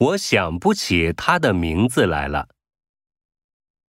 我想不起他的名字来了。